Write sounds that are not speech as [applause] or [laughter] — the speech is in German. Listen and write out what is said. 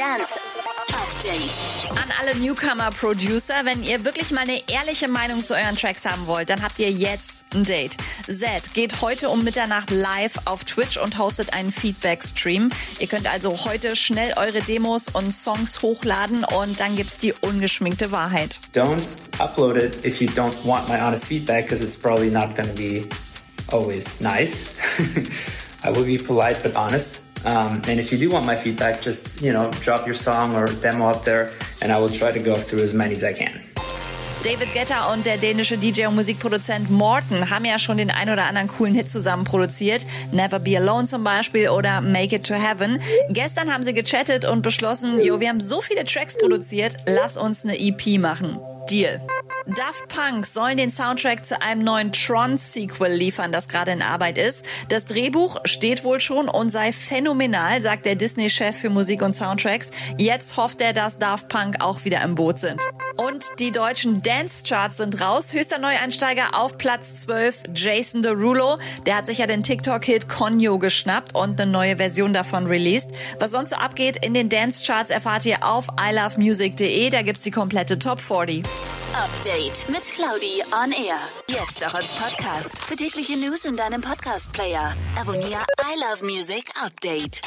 Dance Update. An alle Newcomer-Producer, wenn ihr wirklich mal eine ehrliche Meinung zu euren Tracks haben wollt, dann habt ihr jetzt ein Date. Z geht heute um Mitternacht live auf Twitch und hostet einen Feedback-Stream. Ihr könnt also heute schnell eure Demos und Songs hochladen und dann gibt's die ungeschminkte Wahrheit. Don't upload it if you don't want my honest feedback because it's probably not going to be always nice. [laughs] I will be polite but honest. Um, and if you do want my feedback, just you know, drop your song or demo up there, and I will try to go through as many as I can. David Guetta und der dänische DJ und Musikproduzent Morten haben ja schon den ein oder anderen coolen Hit zusammen produziert. Never Be Alone zum Beispiel oder Make It to Heaven. Gestern haben sie gechattet und beschlossen, jo, wir haben so viele Tracks produziert, lass uns eine EP machen. Deal. Daft Punk sollen den Soundtrack zu einem neuen Tron-Sequel liefern, das gerade in Arbeit ist. Das Drehbuch steht wohl schon und sei phänomenal, sagt der Disney-Chef für Musik und Soundtracks. Jetzt hofft er, dass Daft Punk auch wieder im Boot sind. Und die deutschen Dance-Charts sind raus. Höchster Neueinsteiger auf Platz 12, Jason Derulo. Der hat sich ja den TikTok-Hit Konyo geschnappt und eine neue Version davon released. Was sonst so abgeht in den Dance-Charts erfahrt ihr auf ilovemusic.de. Da gibt's die komplette Top 40. Update mit Claudi on Air. Jetzt auch als Podcast. Für tägliche News in deinem Podcast-Player. Abonniere I Love Music Update.